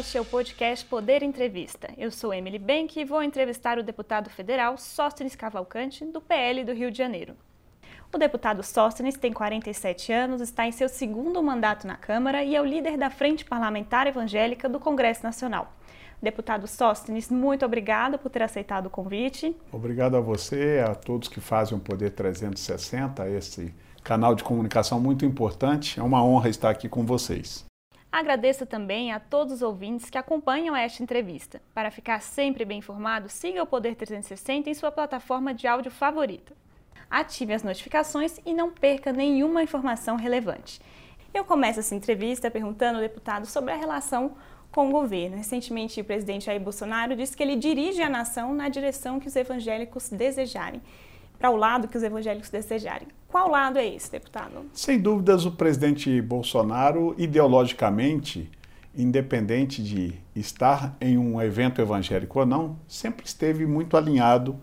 Este é o podcast Poder Entrevista. Eu sou Emily Benck e vou entrevistar o deputado federal Sóstenes Cavalcante, do PL do Rio de Janeiro. O deputado Sóstenes tem 47 anos, está em seu segundo mandato na Câmara e é o líder da Frente Parlamentar Evangélica do Congresso Nacional. Deputado Sóstenes, muito obrigado por ter aceitado o convite. Obrigado a você, a todos que fazem o Poder 360, esse canal de comunicação muito importante. É uma honra estar aqui com vocês. Agradeço também a todos os ouvintes que acompanham esta entrevista. Para ficar sempre bem informado, siga o Poder 360 em sua plataforma de áudio favorita. Ative as notificações e não perca nenhuma informação relevante. Eu começo essa entrevista perguntando ao deputado sobre a relação com o governo. Recentemente, o presidente Jair Bolsonaro disse que ele dirige a nação na direção que os evangélicos desejarem para o lado que os evangélicos desejarem. Qual lado é esse, deputado? Sem dúvidas, o presidente Bolsonaro, ideologicamente, independente de estar em um evento evangélico ou não, sempre esteve muito alinhado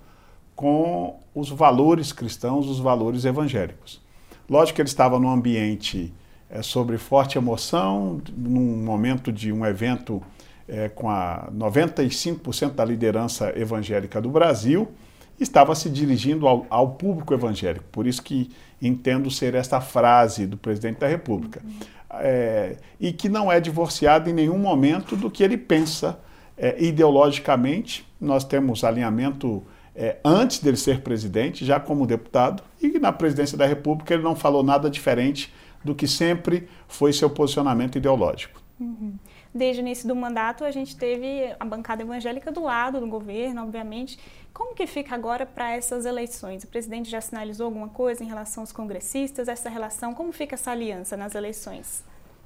com os valores cristãos, os valores evangélicos. Lógico que ele estava num ambiente é, sobre forte emoção, num momento de um evento é, com a 95% da liderança evangélica do Brasil, estava se dirigindo ao, ao, público evangélico. Por isso que entendo ser esta frase do presidente da República. É, e que não é divorciado em nenhum momento do que ele pensa é, ideologicamente. Nós temos alinhamento é, antes dele ser presidente, já como deputado, e na presidência da República ele não falou nada diferente do que sempre foi seu posicionamento ideológico. Uhum. Desde o início do mandato, a gente teve a bancada evangélica do lado do governo, obviamente. Como que fica agora para essas eleições? O presidente já sinalizou alguma coisa em relação aos congressistas? Essa relação, como fica essa aliança nas eleições?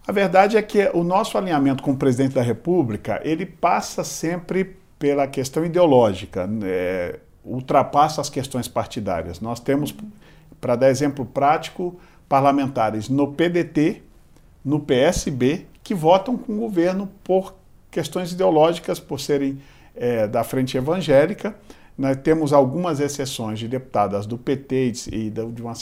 A verdade é que o nosso alinhamento com o presidente da República, ele passa sempre pela questão ideológica, é, ultrapassa as questões partidárias. Nós temos, para dar exemplo prático, parlamentares no PDT, no PSB que votam com o governo por questões ideológicas, por serem é, da frente evangélica. Nós temos algumas exceções de deputadas do PT e de uma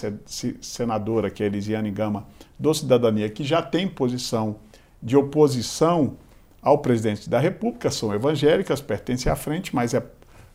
senadora, que é Elisiane Gama, do Cidadania, que já tem posição de oposição ao presidente da República, são evangélicas, pertencem à frente, mas é,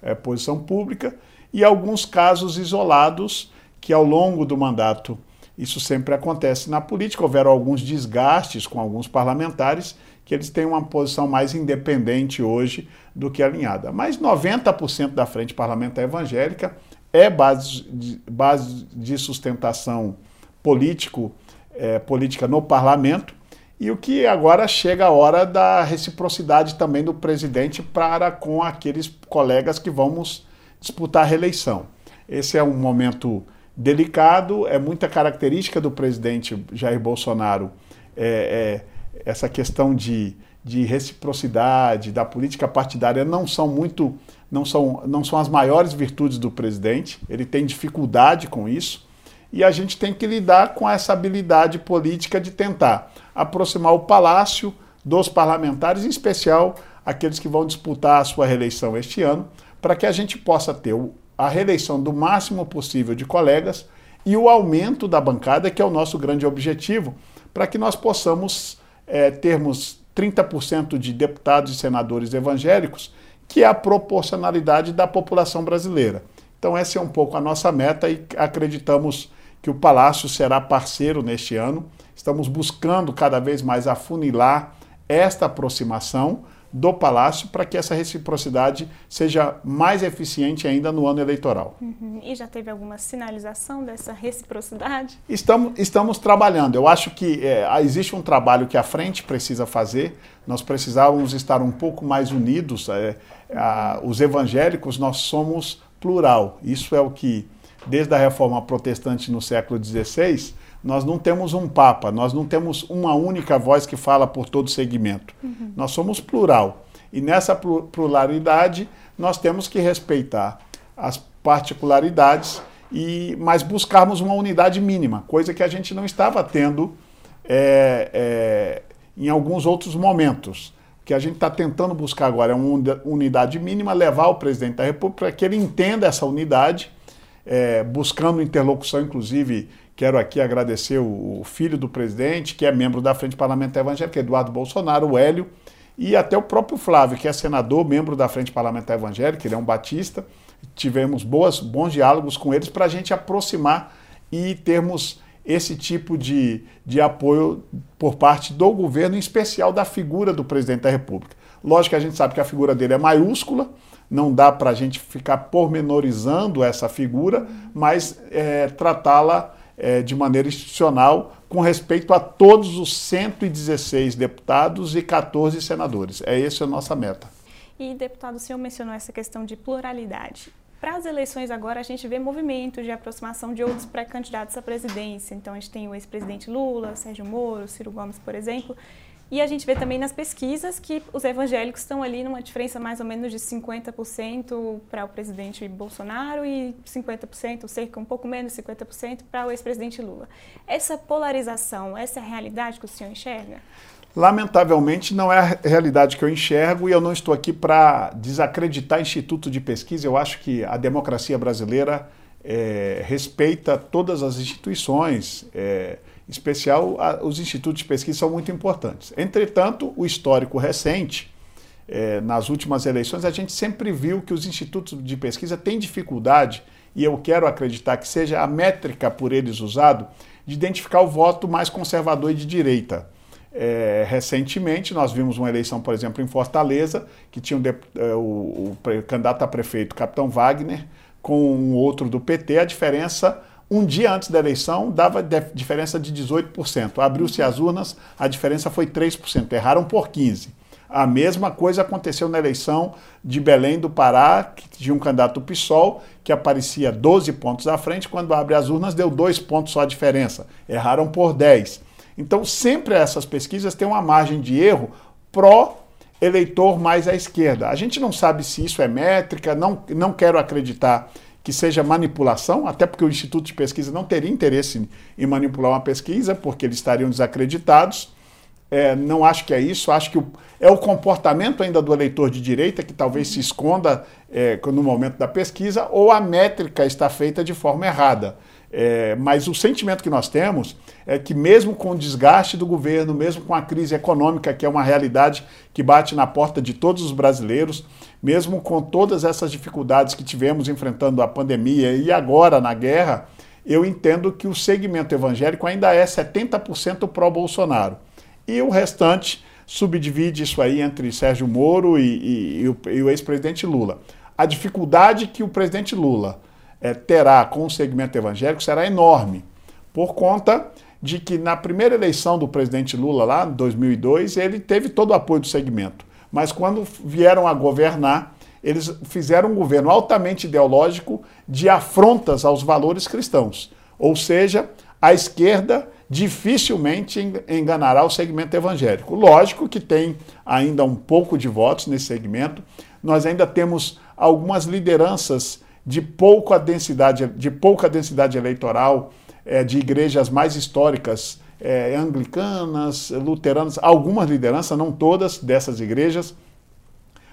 é posição pública, e alguns casos isolados que ao longo do mandato isso sempre acontece na política. Houveram alguns desgastes com alguns parlamentares que eles têm uma posição mais independente hoje do que alinhada. Mas 90% da frente parlamentar evangélica é base de, base de sustentação político, é, política no parlamento. E o que agora chega a hora da reciprocidade também do presidente para com aqueles colegas que vamos disputar a reeleição. Esse é um momento delicado, é muita característica do presidente Jair Bolsonaro é, é, essa questão de, de reciprocidade, da política partidária não são muito, não são, não são as maiores virtudes do presidente, ele tem dificuldade com isso, e a gente tem que lidar com essa habilidade política de tentar aproximar o palácio dos parlamentares, em especial aqueles que vão disputar a sua reeleição este ano, para que a gente possa ter o, a reeleição do máximo possível de colegas e o aumento da bancada, que é o nosso grande objetivo, para que nós possamos é, termos 30% de deputados e senadores evangélicos, que é a proporcionalidade da população brasileira. Então, essa é um pouco a nossa meta e acreditamos que o Palácio será parceiro neste ano. Estamos buscando cada vez mais afunilar esta aproximação do Palácio para que essa reciprocidade seja mais eficiente ainda no ano eleitoral. Uhum. E já teve alguma sinalização dessa reciprocidade? Estamos, estamos trabalhando. Eu acho que é, existe um trabalho que a frente precisa fazer. Nós precisávamos estar um pouco mais unidos. É, a, os evangélicos, nós somos plural. Isso é o que, desde a reforma protestante no século XVI, nós não temos um papa, nós não temos uma única voz que fala por todo segmento. Uhum. Nós somos plural. E nessa pluralidade, nós temos que respeitar as particularidades, e mas buscarmos uma unidade mínima, coisa que a gente não estava tendo é, é, em alguns outros momentos. O que a gente está tentando buscar agora é uma unidade mínima, levar o presidente da República para que ele entenda essa unidade, é, buscando interlocução, inclusive Quero aqui agradecer o filho do presidente, que é membro da Frente Parlamentar Evangélica, Eduardo Bolsonaro, o Hélio, e até o próprio Flávio, que é senador, membro da Frente Parlamentar Evangélica, ele é um batista. Tivemos boas, bons diálogos com eles para a gente aproximar e termos esse tipo de, de apoio por parte do governo, em especial da figura do presidente da República. Lógico que a gente sabe que a figura dele é maiúscula, não dá para a gente ficar pormenorizando essa figura, mas é, tratá-la é, de maneira institucional com respeito a todos os 116 deputados e 14 senadores. É essa a nossa meta. E, deputado, o senhor mencionou essa questão de pluralidade. Para as eleições agora, a gente vê movimentos de aproximação de outros pré-candidatos à presidência. Então, a gente tem o ex-presidente Lula, Sérgio Moro, Ciro Gomes, por exemplo. E a gente vê também nas pesquisas que os evangélicos estão ali numa diferença mais ou menos de 50% para o presidente Bolsonaro e 50%, cerca um pouco menos de 50% para o ex-presidente Lula. Essa polarização, essa é a realidade que o senhor enxerga? Lamentavelmente, não é a realidade que eu enxergo e eu não estou aqui para desacreditar instituto de pesquisa. Eu acho que a democracia brasileira é, respeita todas as instituições, é, especial a, os institutos de pesquisa são muito importantes. Entretanto, o histórico recente, é, nas últimas eleições, a gente sempre viu que os institutos de pesquisa têm dificuldade, e eu quero acreditar que seja a métrica por eles usado, de identificar o voto mais conservador e de direita. É, recentemente, nós vimos uma eleição, por exemplo, em Fortaleza, que tinha um, é, o, o, o, candidato a prefeito, Capitão Wagner, com um outro do PT. A diferença, um dia antes da eleição, dava diferença de 18%. Abriu-se as urnas, a diferença foi 3%. Erraram por 15%. A mesma coisa aconteceu na eleição de Belém do Pará, tinha um candidato PSOL, que aparecia 12 pontos à frente, quando abre as urnas deu 2 pontos só a diferença. Erraram por 10. Então, sempre essas pesquisas têm uma margem de erro pró eleitor mais à esquerda. A gente não sabe se isso é métrica, não, não quero acreditar que seja manipulação, até porque o Instituto de Pesquisa não teria interesse em manipular uma pesquisa, porque eles estariam desacreditados. É, não acho que é isso, acho que o, é o comportamento ainda do eleitor de direita que talvez se esconda é, no momento da pesquisa, ou a métrica está feita de forma errada. É, mas o sentimento que nós temos é que, mesmo com o desgaste do governo, mesmo com a crise econômica, que é uma realidade que bate na porta de todos os brasileiros, mesmo com todas essas dificuldades que tivemos enfrentando a pandemia e agora na guerra, eu entendo que o segmento evangélico ainda é 70% pró-Bolsonaro. E o restante subdivide isso aí entre Sérgio Moro e, e, e o, o ex-presidente Lula. A dificuldade que o presidente Lula é, terá com o segmento evangélico será enorme, por conta de que na primeira eleição do presidente Lula, lá em 2002, ele teve todo o apoio do segmento. Mas quando vieram a governar, eles fizeram um governo altamente ideológico de afrontas aos valores cristãos. Ou seja, a esquerda dificilmente enganará o segmento evangélico. Lógico que tem ainda um pouco de votos nesse segmento. Nós ainda temos algumas lideranças de pouca densidade, de pouca densidade eleitoral, é, de igrejas mais históricas, é, anglicanas, luteranas, algumas lideranças, não todas dessas igrejas,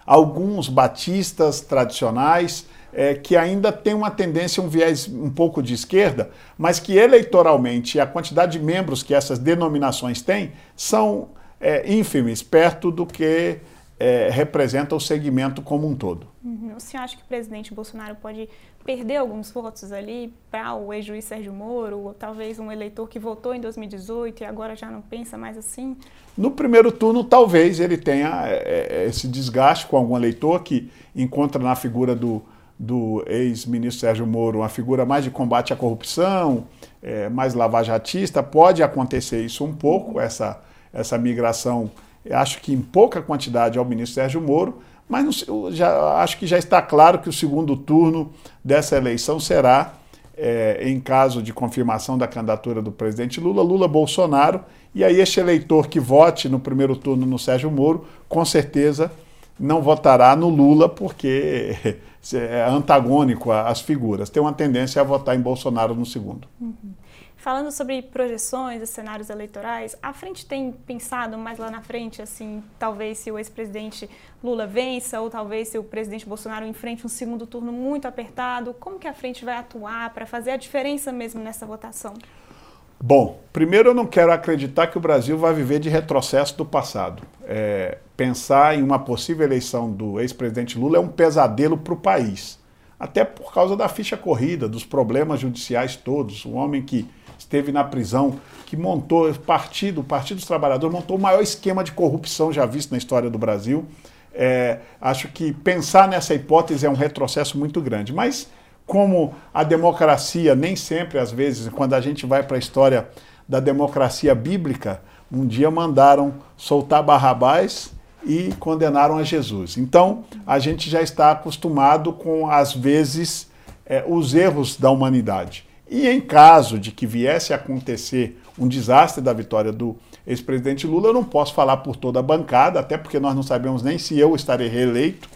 alguns batistas tradicionais, é, que ainda tem uma tendência, um viés um pouco de esquerda, mas que eleitoralmente a quantidade de membros que essas denominações têm são é, ínfimes, perto do que é, representa o segmento como um todo. Uhum. O senhor acha que o presidente Bolsonaro pode perder alguns votos ali para o ex-juiz Sérgio Moro, ou talvez um eleitor que votou em 2018 e agora já não pensa mais assim? No primeiro turno, talvez ele tenha é, é, esse desgaste com algum eleitor que encontra na figura do, do ex-ministro Sérgio Moro uma figura mais de combate à corrupção, é, mais lavajatista. Pode acontecer isso um pouco, essa, essa migração acho que em pouca quantidade ao ministro Sérgio Moro, mas já, acho que já está claro que o segundo turno dessa eleição será, é, em caso de confirmação da candidatura do presidente Lula, Lula-Bolsonaro, e aí este eleitor que vote no primeiro turno no Sérgio Moro, com certeza não votará no Lula, porque é antagônico às figuras. Tem uma tendência a votar em Bolsonaro no segundo. Uhum. Falando sobre projeções cenários eleitorais, a frente tem pensado mais lá na frente, assim, talvez se o ex-presidente Lula vença ou talvez se o presidente Bolsonaro enfrente um segundo turno muito apertado, como que a frente vai atuar para fazer a diferença mesmo nessa votação? Bom, primeiro eu não quero acreditar que o Brasil vai viver de retrocesso do passado. É, pensar em uma possível eleição do ex-presidente Lula é um pesadelo para o país. Até por causa da ficha corrida, dos problemas judiciais todos. Um homem que esteve na prisão, que montou o partido, o Partido dos Trabalhadores, montou o maior esquema de corrupção já visto na história do Brasil. É, acho que pensar nessa hipótese é um retrocesso muito grande. Mas, como a democracia, nem sempre, às vezes, quando a gente vai para a história da democracia bíblica, um dia mandaram soltar Barrabás e condenaram a Jesus. Então, a gente já está acostumado com, às vezes, é, os erros da humanidade. E em caso de que viesse a acontecer um desastre da vitória do ex-presidente Lula, eu não posso falar por toda a bancada, até porque nós não sabemos nem se eu estarei reeleito,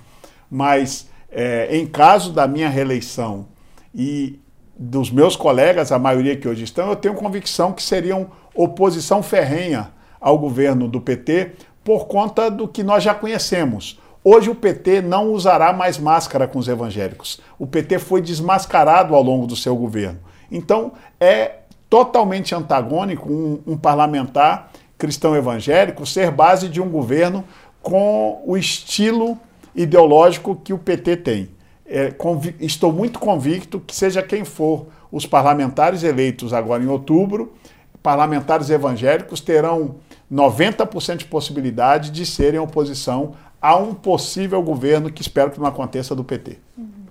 mas é, em caso da minha reeleição e dos meus colegas, a maioria que hoje estão, eu tenho convicção que seriam oposição ferrenha ao governo do PT por conta do que nós já conhecemos. Hoje o PT não usará mais máscara com os evangélicos. O PT foi desmascarado ao longo do seu governo. Então é totalmente antagônico um, um parlamentar cristão evangélico ser base de um governo com o estilo ideológico que o PT tem. É, estou muito convicto que, seja quem for os parlamentares eleitos agora em outubro, parlamentares evangélicos terão 90% de possibilidade de serem oposição a um possível governo que espero que não aconteça do PT. Uhum.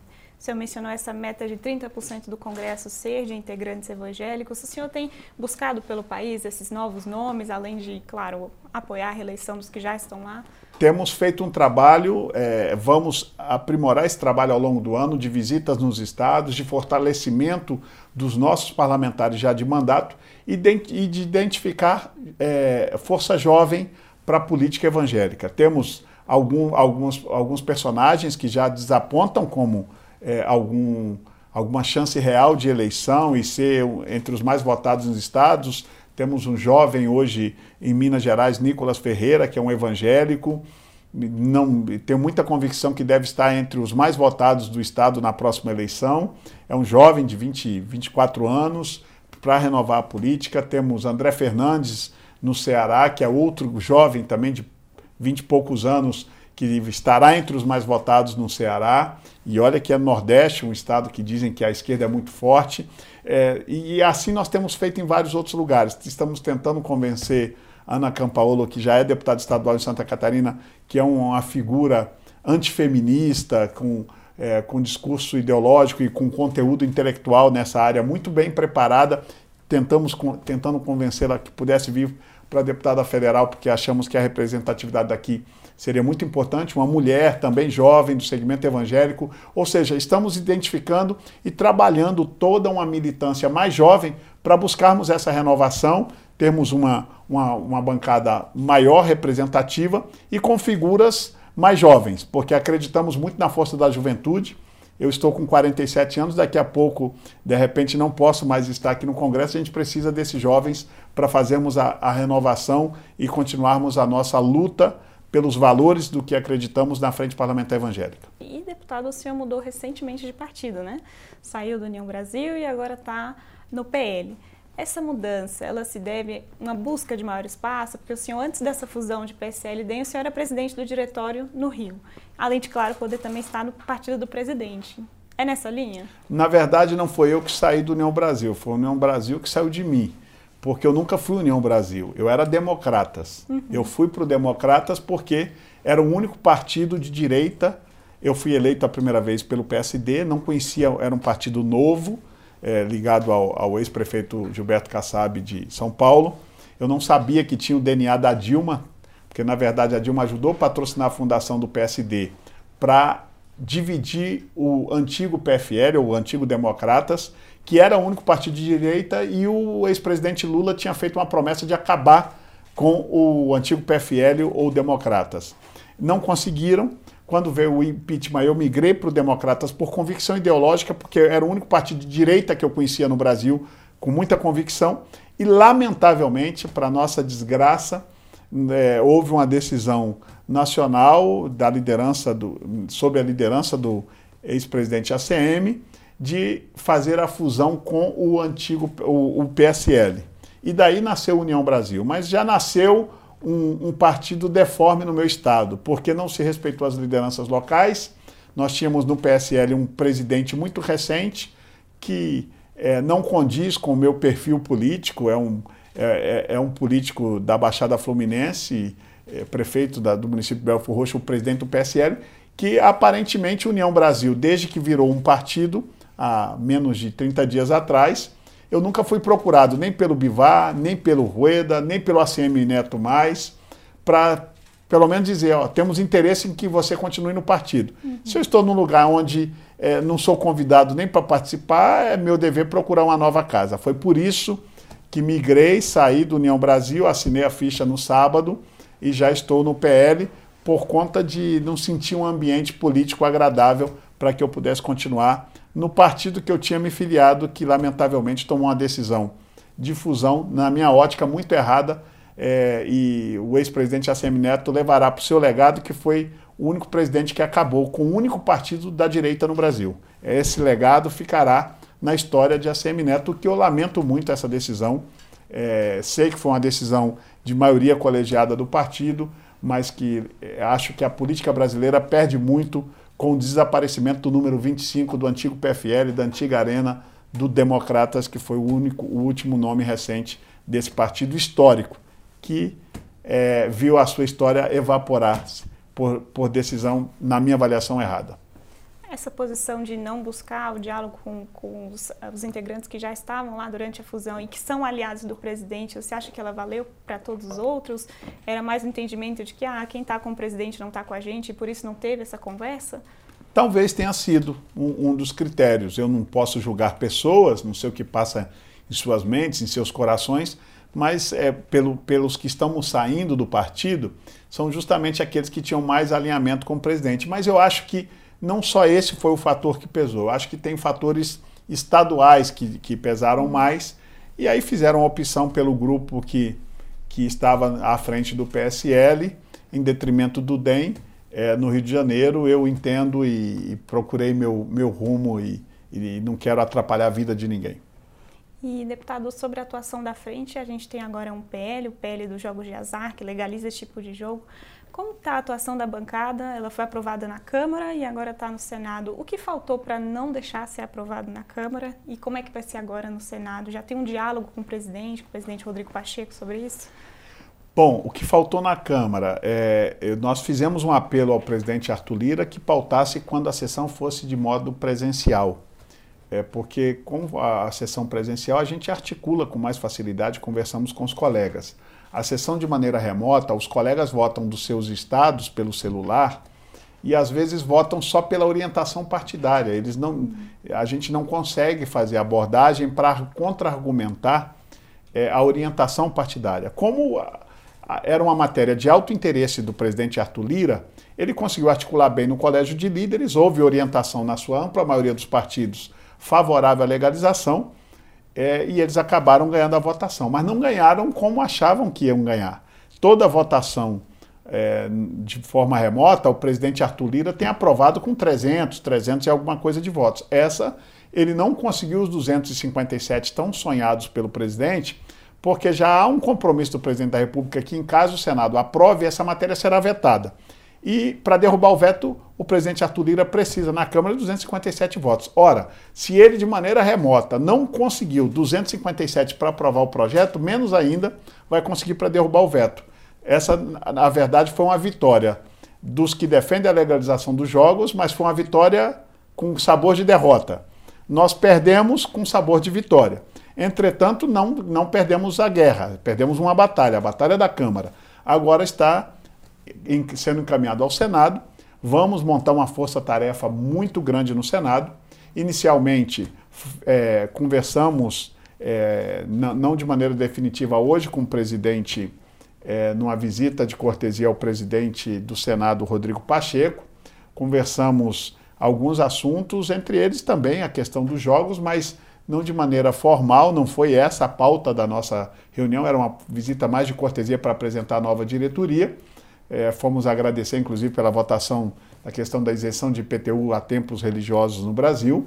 O senhor mencionou essa meta de 30% do Congresso ser de integrantes evangélicos. O senhor tem buscado pelo país esses novos nomes, além de, claro, apoiar a reeleição dos que já estão lá? Temos feito um trabalho, é, vamos aprimorar esse trabalho ao longo do ano, de visitas nos estados, de fortalecimento dos nossos parlamentares já de mandato e de, e de identificar é, força jovem para a política evangélica. Temos algum, alguns, alguns personagens que já desapontam como é, algum, alguma chance real de eleição e ser entre os mais votados nos estados. Temos um jovem hoje em Minas Gerais, Nicolas Ferreira, que é um evangélico. Não, tenho muita convicção que deve estar entre os mais votados do estado na próxima eleição. É um jovem de 20, 24 anos para renovar a política. Temos André Fernandes no Ceará, que é outro jovem também de 20 e poucos anos, que estará entre os mais votados no Ceará. E olha que é Nordeste, um estado que dizem que a esquerda é muito forte. É, e assim nós temos feito em vários outros lugares. Estamos tentando convencer Ana Campaolo, que já é deputada estadual em Santa Catarina, que é uma figura antifeminista, com, é, com discurso ideológico e com conteúdo intelectual nessa área muito bem preparada. Tentamos, tentando convencê-la que pudesse vir para deputada federal, porque achamos que a representatividade daqui seria muito importante, uma mulher também jovem do segmento evangélico, ou seja, estamos identificando e trabalhando toda uma militância mais jovem para buscarmos essa renovação, termos uma, uma, uma bancada maior representativa e com figuras mais jovens, porque acreditamos muito na força da juventude. Eu estou com 47 anos, daqui a pouco, de repente, não posso mais estar aqui no Congresso. A gente precisa desses jovens para fazermos a, a renovação e continuarmos a nossa luta pelos valores do que acreditamos na Frente Parlamentar Evangélica. E, deputado, o senhor mudou recentemente de partido, né? Saiu do União Brasil e agora está no PL. Essa mudança, ela se deve a uma busca de maior espaço, porque o senhor, antes dessa fusão de PSL e DEM, o senhor era presidente do diretório no Rio. Além de, claro, poder também estar no partido do presidente. É nessa linha? Na verdade, não foi eu que saí do União Brasil, foi a União Brasil que saiu de mim porque eu nunca fui União Brasil, eu era Democratas. Uhum. Eu fui para o Democratas porque era o único partido de direita. Eu fui eleito a primeira vez pelo PSD, não conhecia, era um partido novo, é, ligado ao, ao ex-prefeito Gilberto Kassab de São Paulo. Eu não sabia que tinha o DNA da Dilma, porque na verdade a Dilma ajudou a patrocinar a fundação do PSD para dividir o antigo PFL, ou o antigo Democratas, que era o único partido de direita, e o ex-presidente Lula tinha feito uma promessa de acabar com o antigo PFL ou Democratas. Não conseguiram. Quando veio o impeachment, eu migrei para o Democratas por convicção ideológica, porque era o único partido de direita que eu conhecia no Brasil, com muita convicção. E, lamentavelmente, para nossa desgraça, é, houve uma decisão nacional da liderança do, sob a liderança do ex-presidente ACM de fazer a fusão com o antigo o, o PSL. e daí nasceu União Brasil. Mas já nasceu um, um partido deforme no meu estado, porque não se respeitou as lideranças locais. Nós tínhamos no PSL um presidente muito recente que é, não condiz com o meu perfil político, é um, é, é, é um político da Baixada Fluminense, é, prefeito da, do município de Belfort Roxo, o presidente do PSL, que aparentemente União Brasil, desde que virou um partido, há menos de 30 dias atrás, eu nunca fui procurado nem pelo Bivar, nem pelo Rueda, nem pelo ACM Neto mais, para pelo menos dizer, ó, temos interesse em que você continue no partido. Uhum. Se eu estou num lugar onde é, não sou convidado nem para participar, é meu dever procurar uma nova casa. Foi por isso que migrei, saí do União Brasil, assinei a ficha no sábado e já estou no PL por conta de não sentir um ambiente político agradável para que eu pudesse continuar no partido que eu tinha me filiado, que lamentavelmente tomou uma decisão de fusão, na minha ótica, muito errada. É, e o ex-presidente ACM Neto levará para o seu legado, que foi o único presidente que acabou com o único partido da direita no Brasil. Esse legado ficará na história de ACM Neto, que eu lamento muito essa decisão. É, sei que foi uma decisão de maioria colegiada do partido, mas que é, acho que a política brasileira perde muito com o desaparecimento do número 25 do antigo PFL, da antiga Arena do Democratas, que foi o único, o último nome recente desse partido histórico, que é, viu a sua história evaporar-se por, por decisão, na minha avaliação, errada essa posição de não buscar o diálogo com, com os, os, integrantes que já estavam lá durante a fusão e que são aliados do presidente, você acha que ela valeu para todos os outros? Era mais um entendimento de que ah, quem está com o presidente não está com a gente e por isso não teve essa conversa? Talvez tenha sido um, um dos critérios. Eu não posso julgar pessoas, não sei o que passa em suas mentes, em seus corações, mas é, pelo, pelos que estamos saindo do partido, são justamente aqueles que tinham mais alinhamento com o presidente. Mas eu acho que não só esse foi o fator que pesou. Acho que tem fatores estaduais que, que pesaram mais. E aí fizeram a opção pelo grupo que, que estava à frente do PSL, em detrimento do DEM. É, no Rio de Janeiro, eu entendo e, e procurei meu, meu rumo e, e não quero atrapalhar a vida de ninguém. E, deputado, sobre a atuação da frente, a gente tem agora um PL, o PL dos jogos de azar, que legaliza esse tipo de jogo. Como está a atuação da bancada? Ela foi aprovada na Câmara e agora está no Senado. O que faltou para não deixar ser aprovado na Câmara e como é que vai ser agora no Senado? Já tem um diálogo com o presidente, com o presidente Rodrigo Pacheco sobre isso? Bom, o que faltou na Câmara, é, nós fizemos um apelo ao presidente Arthur Lira que pautasse quando a sessão fosse de modo presencial. É, porque com a sessão presencial a gente articula com mais facilidade, conversamos com os colegas a sessão de maneira remota, os colegas votam dos seus estados pelo celular e às vezes votam só pela orientação partidária. Eles não, a gente não consegue fazer abordagem para contra-argumentar é, a orientação partidária. Como a, a, era uma matéria de alto interesse do presidente Arthur Lira, ele conseguiu articular bem no colégio de líderes, houve orientação na sua ampla maioria dos partidos favorável à legalização é, e eles acabaram ganhando a votação, mas não ganharam como achavam que iam ganhar. Toda votação é, de forma remota, o presidente Arthur Lira tem aprovado com 300, 300 e alguma coisa de votos. Essa, ele não conseguiu os 257 tão sonhados pelo presidente, porque já há um compromisso do presidente da República que, em caso o Senado aprove, essa matéria será vetada. E para derrubar o veto, o presidente Arthur Lira precisa na Câmara de 257 votos. Ora, se ele de maneira remota não conseguiu 257 para aprovar o projeto, menos ainda vai conseguir para derrubar o veto. Essa, na verdade, foi uma vitória dos que defendem a legalização dos jogos, mas foi uma vitória com sabor de derrota. Nós perdemos com sabor de vitória. Entretanto, não, não perdemos a guerra, perdemos uma batalha, a batalha da Câmara. Agora está sendo encaminhado ao Senado. Vamos montar uma força-tarefa muito grande no Senado. Inicialmente, é, conversamos, é, não de maneira definitiva hoje, com o presidente, é, numa visita de cortesia ao presidente do Senado, Rodrigo Pacheco. Conversamos alguns assuntos, entre eles também a questão dos jogos, mas não de maneira formal, não foi essa a pauta da nossa reunião, era uma visita mais de cortesia para apresentar a nova diretoria. É, fomos agradecer, inclusive, pela votação da questão da isenção de IPTU a templos religiosos no Brasil.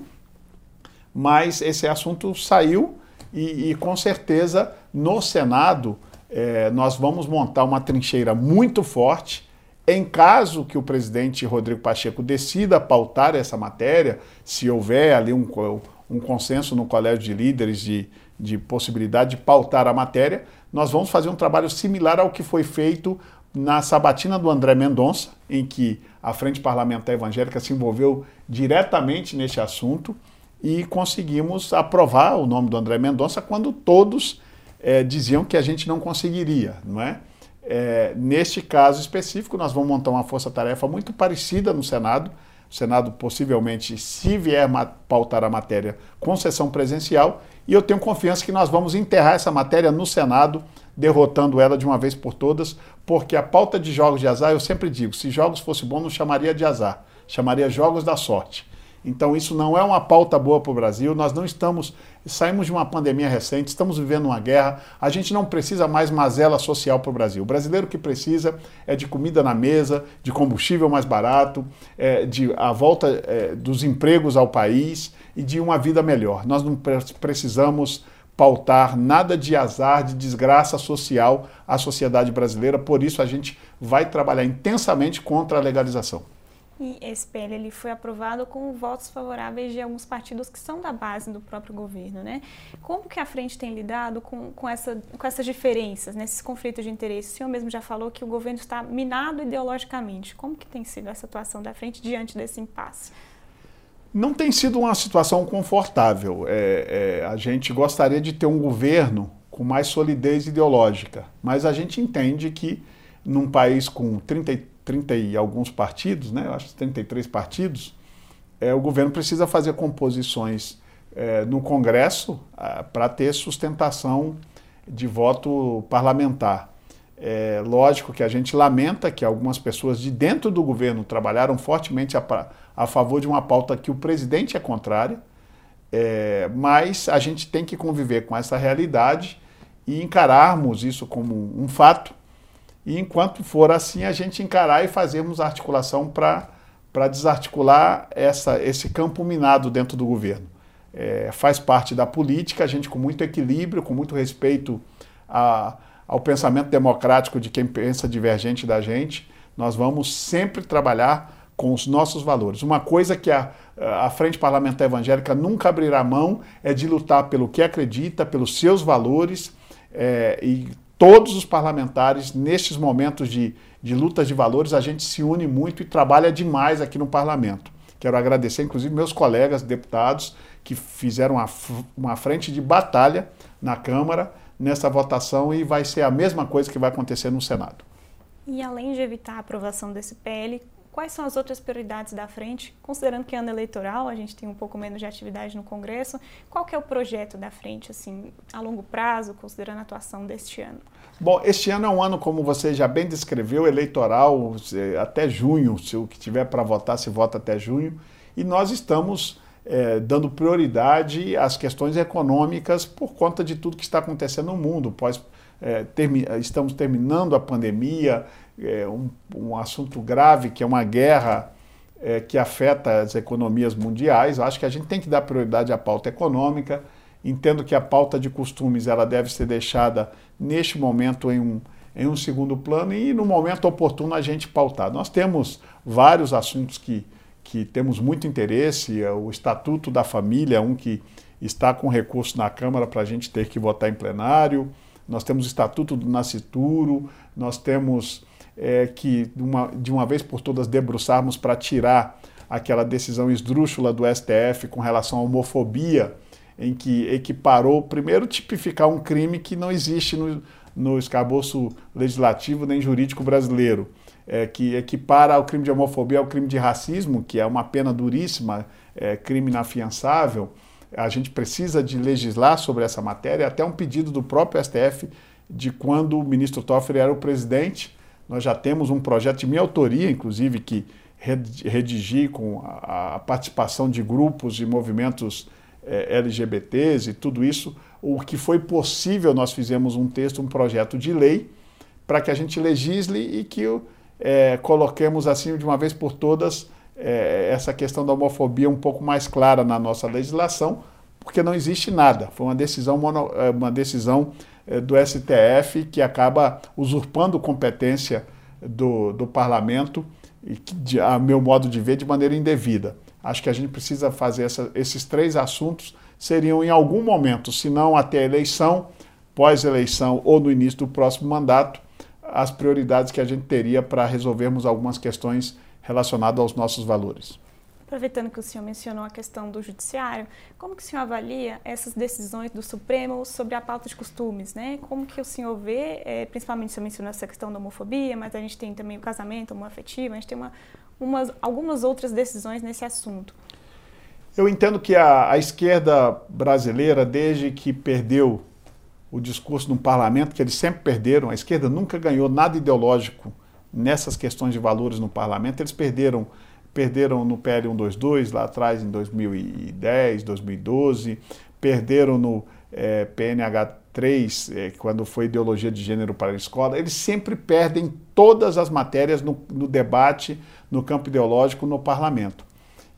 Mas esse assunto saiu e, e com certeza no Senado é, nós vamos montar uma trincheira muito forte. Em caso que o presidente Rodrigo Pacheco decida pautar essa matéria, se houver ali um, um consenso no colégio de líderes de, de possibilidade de pautar a matéria, nós vamos fazer um trabalho similar ao que foi feito na sabatina do André Mendonça, em que a Frente Parlamentar Evangélica se envolveu diretamente neste assunto e conseguimos aprovar o nome do André Mendonça quando todos é, diziam que a gente não conseguiria, não é? é? Neste caso específico, nós vamos montar uma força-tarefa muito parecida no Senado. O Senado possivelmente, se vier pautar a matéria com sessão presencial, e eu tenho confiança que nós vamos enterrar essa matéria no Senado, derrotando ela de uma vez por todas, porque a pauta de jogos de azar, eu sempre digo, se jogos fosse bom, não chamaria de azar, chamaria jogos da sorte. Então isso não é uma pauta boa para o Brasil. Nós não estamos, saímos de uma pandemia recente, estamos vivendo uma guerra. A gente não precisa mais mazela social para o Brasil. O brasileiro que precisa é de comida na mesa, de combustível mais barato, é, de a volta é, dos empregos ao país e de uma vida melhor. Nós não precisamos pautar nada de azar, de desgraça social à sociedade brasileira. Por isso a gente vai trabalhar intensamente contra a legalização. E esse PL ele foi aprovado com votos favoráveis de alguns partidos que são da base do próprio governo, né? Como que a frente tem lidado com, com, essa, com essas diferenças, nesses conflitos de interesse? O senhor mesmo já falou que o governo está minado ideologicamente. Como que tem sido essa atuação da frente diante desse impasse? Não tem sido uma situação confortável. É, é, a gente gostaria de ter um governo com mais solidez ideológica, mas a gente entende que num país com 33 30 e alguns partidos, né, eu acho 33 partidos, é, o governo precisa fazer composições é, no Congresso para ter sustentação de voto parlamentar. É lógico que a gente lamenta que algumas pessoas de dentro do governo trabalharam fortemente a favor de uma pauta que o presidente é contrária, é, mas a gente tem que conviver com essa realidade e encararmos isso como um fato e enquanto for assim, a gente encarar e fazermos articulação para desarticular essa, esse campo minado dentro do governo. É, faz parte da política, a gente com muito equilíbrio, com muito respeito a, ao pensamento democrático de quem pensa divergente da gente, nós vamos sempre trabalhar com os nossos valores. Uma coisa que a, a Frente Parlamentar Evangélica nunca abrirá mão é de lutar pelo que acredita, pelos seus valores é, e todos os parlamentares, nestes momentos de, de lutas de valores, a gente se une muito e trabalha demais aqui no parlamento. Quero agradecer, inclusive, meus colegas deputados que fizeram uma, uma frente de batalha na Câmara nessa votação e vai ser a mesma coisa que vai acontecer no Senado. E além de evitar a aprovação desse PL, quais são as outras prioridades da frente, considerando que é ano eleitoral, a gente tem um pouco menos de atividade no Congresso, qual que é o projeto da frente, assim, a longo prazo, considerando a atuação deste ano? Bom, este ano é um ano, como você já bem descreveu, eleitoral, até junho, se o que tiver para votar, se vota até junho, e nós estamos é, dando prioridade às questões econômicas por conta de tudo que está acontecendo no mundo, pós é, termi estamos terminando a pandemia, é, um, um, assunto grave que é uma guerra é, que afeta as economias mundiais. Acho que a gente tem que dar prioridade à pauta econômica. Entendo que a pauta de costumes ela deve ser deixada neste momento em um, em um segundo plano e no momento oportuno a gente pautar. Nós temos vários assuntos que, que temos muito interesse, o Estatuto da Família, um que está com recurso na Câmara para a gente ter que votar em plenário nós temos o Estatuto do Nascituro, nós temos é, que, de uma, de uma vez por todas, debruçarmos para tirar aquela decisão esdrúxula do STF com relação à homofobia, em que equiparou, primeiro, tipificar um crime que não existe no, no legislativo nem jurídico brasileiro, é, que equipara o crime de homofobia ao crime de racismo, que é uma pena duríssima, é, crime inafiançável a gente precisa de legislar sobre essa matéria, até um pedido do próprio STF de quando o ministro Toffoli era o presidente. Nós já temos um projeto de minha autoria, inclusive, que redigi com a, participação de grupos e movimentos eh, LGBTs e tudo isso. O que foi possível, nós fizemos um texto, um projeto de lei, para que a gente legisle e que eh, coloquemos assim de uma vez por todas é, essa questão da homofobia um pouco mais clara na nossa legislação, porque não existe nada. Foi uma decisão, mono, é, uma decisão é, do STF que acaba usurpando competência do, do parlamento, e a meu modo de ver, de maneira indevida. Acho que a gente precisa fazer essa, esses três assuntos, seriam em algum momento, se não até a eleição, pós-eleição ou no início do próximo mandato, as prioridades que a gente teria para resolvermos algumas questões relacionadas aos nossos valores. Aproveitando que o senhor mencionou a questão do judiciário, como que o senhor avalia essas decisões do Supremo sobre a pauta de costumes, né? Como que o senhor vê, é, principalmente o senhor mencionou essa questão da homofobia, mas a gente tem também o casamento homoafetivo, a gente tem uma, umas, algumas outras decisões nesse assunto. Eu entendo que a, a esquerda brasileira, desde que perdeu o discurso no parlamento, que eles sempre perderam, a esquerda nunca ganhou nada ideológico nessas questões de valores no parlamento, eles perderam perderam no PL 122 lá atrás em 2010, 2012, perderam no é, PNH 3, é, quando foi ideologia de gênero para a escola, eles sempre perdem todas as matérias no, no debate, no campo ideológico, no parlamento.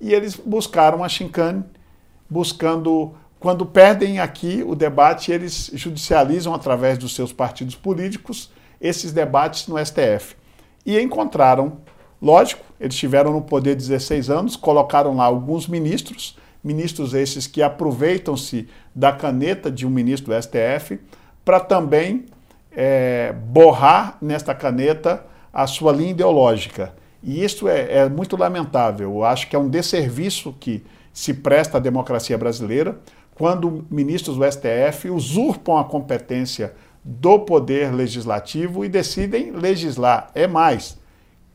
E eles buscaram a chincane, buscando quando perdem aqui o debate, eles judicializam através dos seus partidos políticos esses debates no STF. E encontraram Lógico, eles tiveram no poder 16 anos, colocaram lá alguns ministros, ministros esses que aproveitam-se da caneta de um ministro do STF para também é, borrar nesta caneta a sua linha ideológica. E isso é, é muito lamentável. Eu acho que é um desserviço que se presta à democracia brasileira quando ministros do STF usurpam a competência do poder legislativo e decidem legislar. É mais,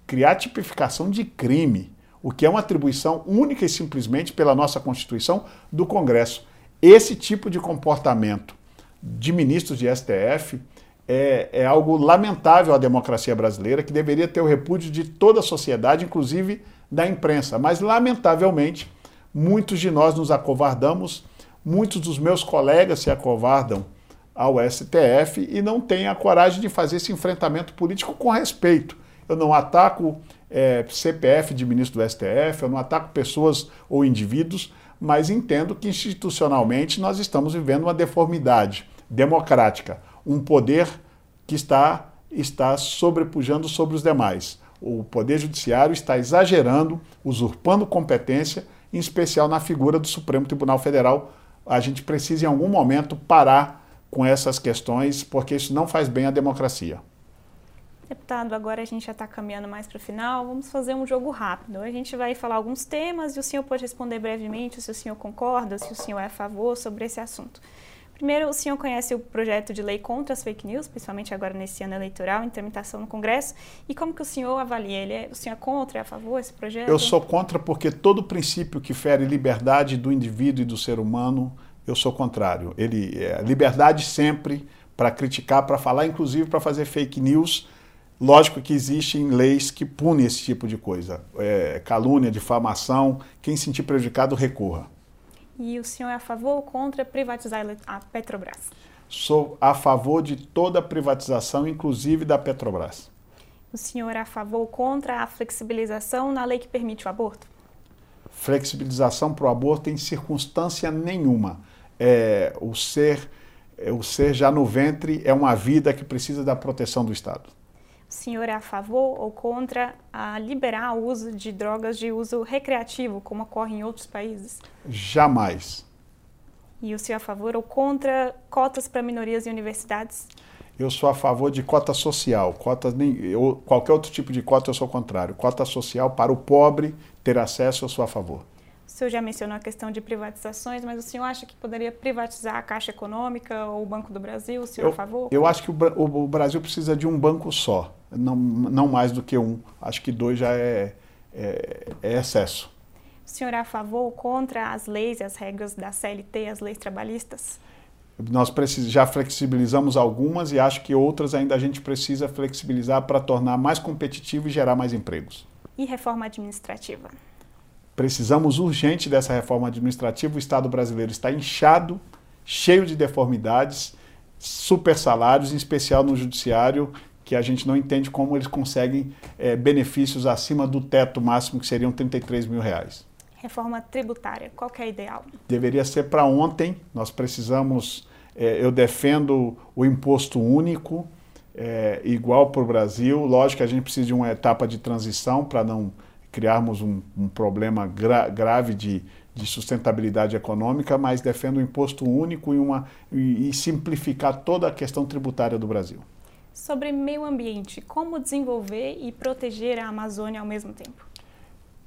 criar tipificação de crime, o que é uma atribuição única e simplesmente pela nossa Constituição do Congresso. Esse tipo de comportamento de ministros de STF é, é, algo lamentável à democracia brasileira, que deveria ter o repúdio de toda a sociedade, inclusive da imprensa. Mas, lamentavelmente, muitos de nós nos acovardamos, muitos dos meus colegas se acovardam ao STF e não têm a coragem de fazer esse enfrentamento político com respeito. Eu não ataco é, CPF de ministro do STF, eu não ataco pessoas ou indivíduos, mas entendo que institucionalmente nós estamos vivendo uma deformidade democrática, um poder que está, está sobrepujando sobre os demais. O Poder Judiciário está exagerando, usurpando competência, em especial na figura do Supremo Tribunal Federal. A gente precisa, em algum momento, parar com essas questões, porque isso não faz bem à democracia. Deputado, agora a gente já está caminhando mais para o final, vamos fazer um jogo rápido. A gente vai falar alguns temas e o senhor pode responder brevemente se o senhor concorda, se o senhor é a favor sobre esse assunto. Primeiro, o senhor conhece o projeto de lei contra as fake news, principalmente agora nesse ano eleitoral, em tramitação no Congresso, e como que o senhor avalia? Ele é, o senhor é contra, é a favor esse projeto? Eu sou contra porque todo princípio que fere liberdade do indivíduo e do ser humano, eu sou contrário. Ele é liberdade sempre para criticar, para falar, inclusive para fazer fake news, Lógico que existem leis que punem esse tipo de coisa. É, calúnia, difamação, quem sentir prejudicado, recorra. E o senhor é a favor ou contra privatizar a Petrobras? Sou a favor de toda privatização, inclusive da Petrobras. O senhor é a favor ou contra a flexibilização na lei que permite o aborto? Flexibilização para o aborto em circunstância nenhuma. É, o ser, é, o ser já no ventre é uma vida que precisa da proteção do Estado o senhor é a favor ou contra a liberar o uso de drogas de uso recreativo, como ocorre em outros países? Jamais. E o senhor é a favor ou contra cotas para minorias em universidades? Eu sou a favor de cota social. Cota, eu, qualquer outro tipo de cota eu sou contrário. Cota social para o pobre ter acesso, eu sou a favor. O senhor já mencionou a questão de privatizações, mas o senhor acha que poderia privatizar a Caixa Econômica ou o Banco do Brasil? O senhor eu, a favor? Eu acho que o, o, o, Brasil precisa de um banco só, não, não mais do que um. Acho que dois já é, é, é excesso. O senhor é a favor ou contra as leis e as regras da CLT, as leis trabalhistas? Nós já flexibilizamos algumas e acho que outras ainda a gente precisa flexibilizar para tornar mais competitivo e gerar mais empregos. E reforma administrativa? Precisamos urgente dessa reforma administrativa. O Estado brasileiro está inchado, cheio de deformidades, super salários, em especial no judiciário, que a gente não entende como eles conseguem é, benefícios acima do teto máximo, que seriam 33 mil reais. reforma tributária? Qual é ideal? Deveria ser para ontem. Nós precisamos. É, eu defendo o imposto único, é, igual para o Brasil. Lógico que a gente precisa de uma etapa de transição para não criarmos um, um problema gra grave de, de, sustentabilidade econômica, mas defendo o imposto único e, uma, e, e simplificar toda a questão tributária do Brasil. Sobre meio ambiente, como desenvolver e proteger a Amazônia ao mesmo tempo?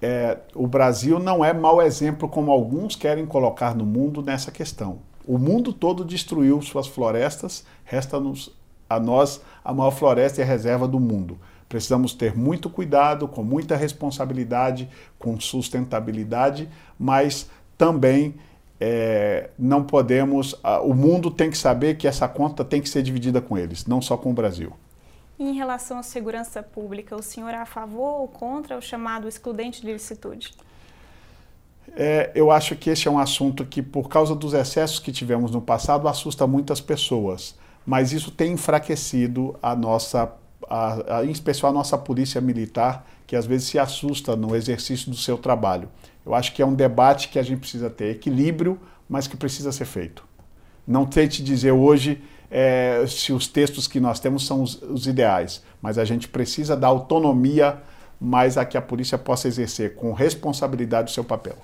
É, o Brasil não é mau exemplo como alguns querem colocar no mundo nessa questão. O mundo todo destruiu suas florestas, resta-nos a nós a maior floresta e a reserva do mundo. Precisamos ter muito cuidado, com muita responsabilidade, com sustentabilidade, mas também é, não podemos. O mundo tem que saber que essa conta tem que ser dividida com eles, não só com o Brasil. em relação à segurança pública, o senhor é a favor ou contra o chamado excludente de licitude? É, eu acho que esse é um assunto que, por causa dos excessos que tivemos no passado, assusta muitas pessoas mas isso tem enfraquecido a nossa, a, a, em especial a nossa polícia militar, que às vezes se assusta no exercício do seu trabalho. Eu acho que é um debate que a gente precisa ter equilíbrio, mas que precisa ser feito. Não tente dizer hoje é, se os textos que nós temos são os, os ideais, mas a gente precisa dar autonomia mais a que a polícia possa exercer com responsabilidade o seu papel.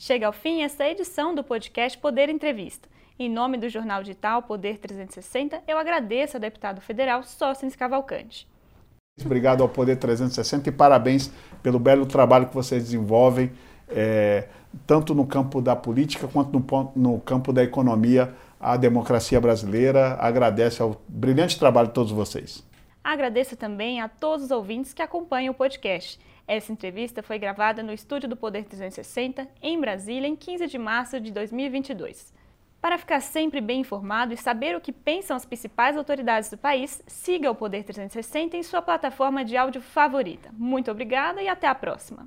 Chega ao fim esta edição do podcast Poder Entrevista. Em nome do Jornal Digital Poder 360, eu agradeço ao deputado federal Sóstenes Cavalcante. Obrigado ao Poder 360 e parabéns pelo belo trabalho que vocês desenvolvem, é, tanto no campo da política quanto no, no campo da economia. A democracia brasileira agradece ao brilhante trabalho de todos vocês. Agradeço também a todos os ouvintes que acompanham o podcast. Essa entrevista foi gravada no estúdio do Poder 360, em Brasília, em 15 de março de 2022. Para ficar sempre bem informado e saber o que pensam as principais autoridades do país, siga o Poder 360 em sua plataforma de áudio favorita. Muito obrigada e até a próxima!